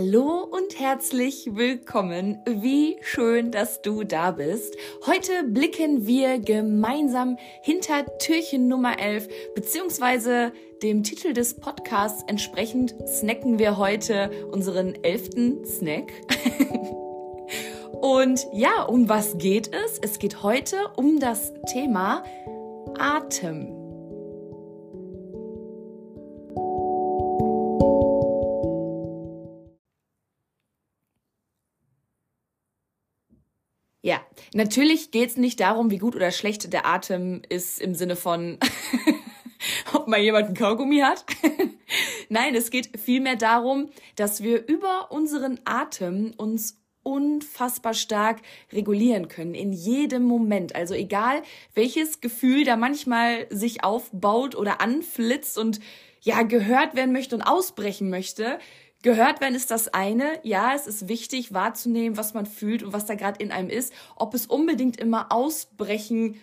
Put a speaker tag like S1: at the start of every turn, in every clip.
S1: Hallo und herzlich willkommen. Wie schön, dass du da bist. Heute blicken wir gemeinsam hinter Türchen Nummer 11, beziehungsweise dem Titel des Podcasts entsprechend snacken wir heute unseren elften Snack. und ja, um was geht es? Es geht heute um das Thema Atem. Ja, natürlich geht es nicht darum, wie gut oder schlecht der Atem ist im Sinne von, ob mal jemand einen Kaugummi hat. Nein, es geht vielmehr darum, dass wir über unseren Atem uns unfassbar stark regulieren können in jedem Moment. Also egal, welches Gefühl da manchmal sich aufbaut oder anflitzt und ja gehört werden möchte und ausbrechen möchte, Gehört werden ist das eine. Ja, es ist wichtig wahrzunehmen, was man fühlt und was da gerade in einem ist. Ob es unbedingt immer ausbrechen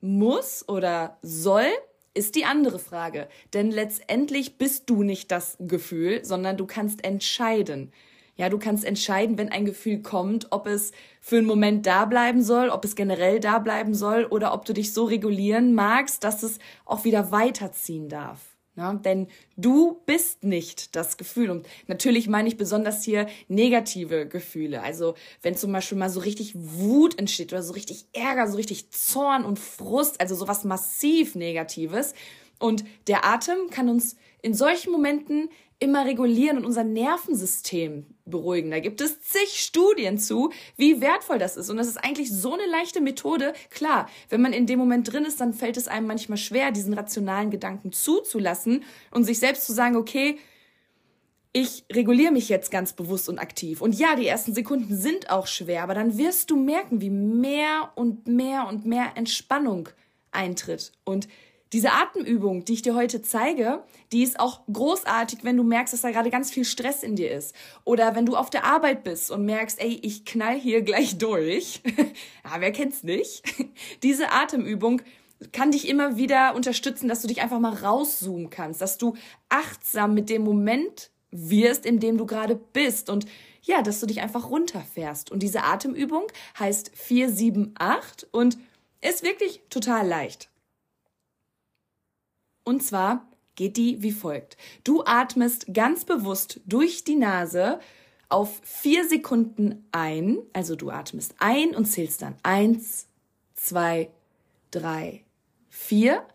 S1: muss oder soll, ist die andere Frage. Denn letztendlich bist du nicht das Gefühl, sondern du kannst entscheiden. Ja, du kannst entscheiden, wenn ein Gefühl kommt, ob es für einen Moment da bleiben soll, ob es generell da bleiben soll oder ob du dich so regulieren magst, dass es auch wieder weiterziehen darf. Ja, denn du bist nicht das Gefühl. Und natürlich meine ich besonders hier negative Gefühle. Also wenn zum Beispiel mal so richtig Wut entsteht oder so richtig Ärger, so richtig Zorn und Frust, also sowas massiv Negatives. Und der Atem kann uns in solchen Momenten immer regulieren und unser Nervensystem beruhigen. Da gibt es zig Studien zu, wie wertvoll das ist. Und das ist eigentlich so eine leichte Methode. Klar, wenn man in dem Moment drin ist, dann fällt es einem manchmal schwer, diesen rationalen Gedanken zuzulassen und sich selbst zu sagen, okay, ich reguliere mich jetzt ganz bewusst und aktiv. Und ja, die ersten Sekunden sind auch schwer, aber dann wirst du merken, wie mehr und mehr und mehr Entspannung eintritt. Und diese Atemübung, die ich dir heute zeige, die ist auch großartig, wenn du merkst, dass da gerade ganz viel Stress in dir ist. Oder wenn du auf der Arbeit bist und merkst, ey, ich knall hier gleich durch. ja, wer kennt's nicht? Diese Atemübung kann dich immer wieder unterstützen, dass du dich einfach mal rauszoomen kannst, dass du achtsam mit dem Moment wirst, in dem du gerade bist und ja, dass du dich einfach runterfährst. Und diese Atemübung heißt 478 und ist wirklich total leicht. Und zwar geht die wie folgt. Du atmest ganz bewusst durch die Nase auf vier Sekunden ein. Also du atmest ein und zählst dann eins, zwei, drei, vier.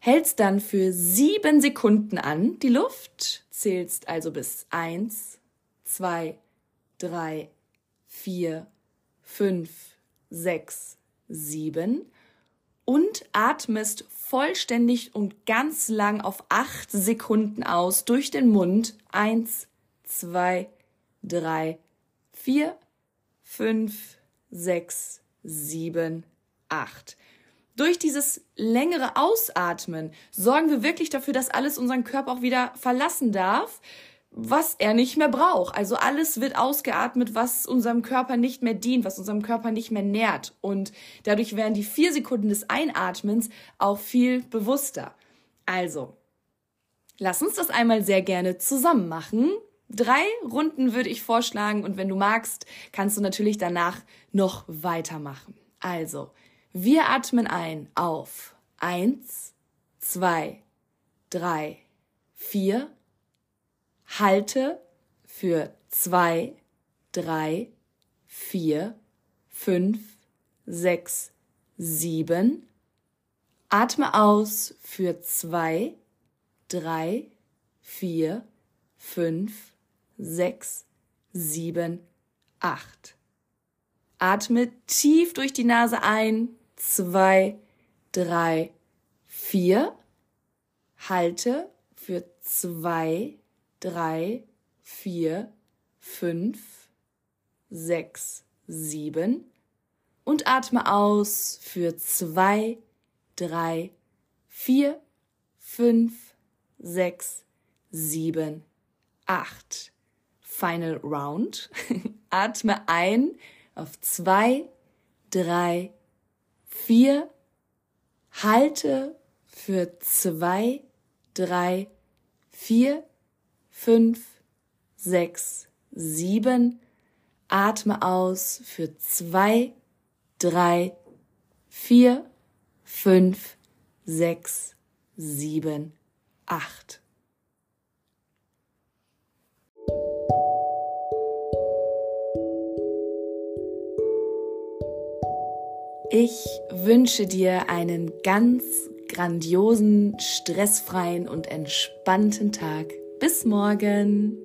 S1: Hältst dann für sieben Sekunden an die Luft, zählst also bis eins, zwei, drei, vier, fünf, sechs, sieben und atmest vollständig und ganz lang auf acht Sekunden aus durch den Mund. Eins, zwei, drei, vier, fünf, sechs, sieben, acht. Durch dieses längere Ausatmen sorgen wir wirklich dafür, dass alles unseren Körper auch wieder verlassen darf was er nicht mehr braucht. Also alles wird ausgeatmet, was unserem Körper nicht mehr dient, was unserem Körper nicht mehr nährt. Und dadurch werden die vier Sekunden des Einatmens auch viel bewusster. Also, lass uns das einmal sehr gerne zusammen machen. Drei Runden würde ich vorschlagen und wenn du magst, kannst du natürlich danach noch weitermachen. Also, wir atmen ein auf eins, zwei, drei, vier, halte für zwei, drei, vier, fünf, sechs, sieben. Atme aus für zwei, drei, vier, fünf, sechs, sieben, acht. Atme tief durch die Nase ein, zwei, drei, vier. Halte für zwei, drei, vier, fünf, sechs, sieben und atme aus für zwei, drei, vier, fünf, sechs, sieben, acht. Final Round. atme ein auf zwei, drei, vier. Halte für zwei, drei, vier, fünf, sechs, sieben. Atme aus für zwei, drei, vier, fünf, sechs, sieben, acht. Ich wünsche dir einen ganz grandiosen, stressfreien und entspannten Tag. Bis morgen.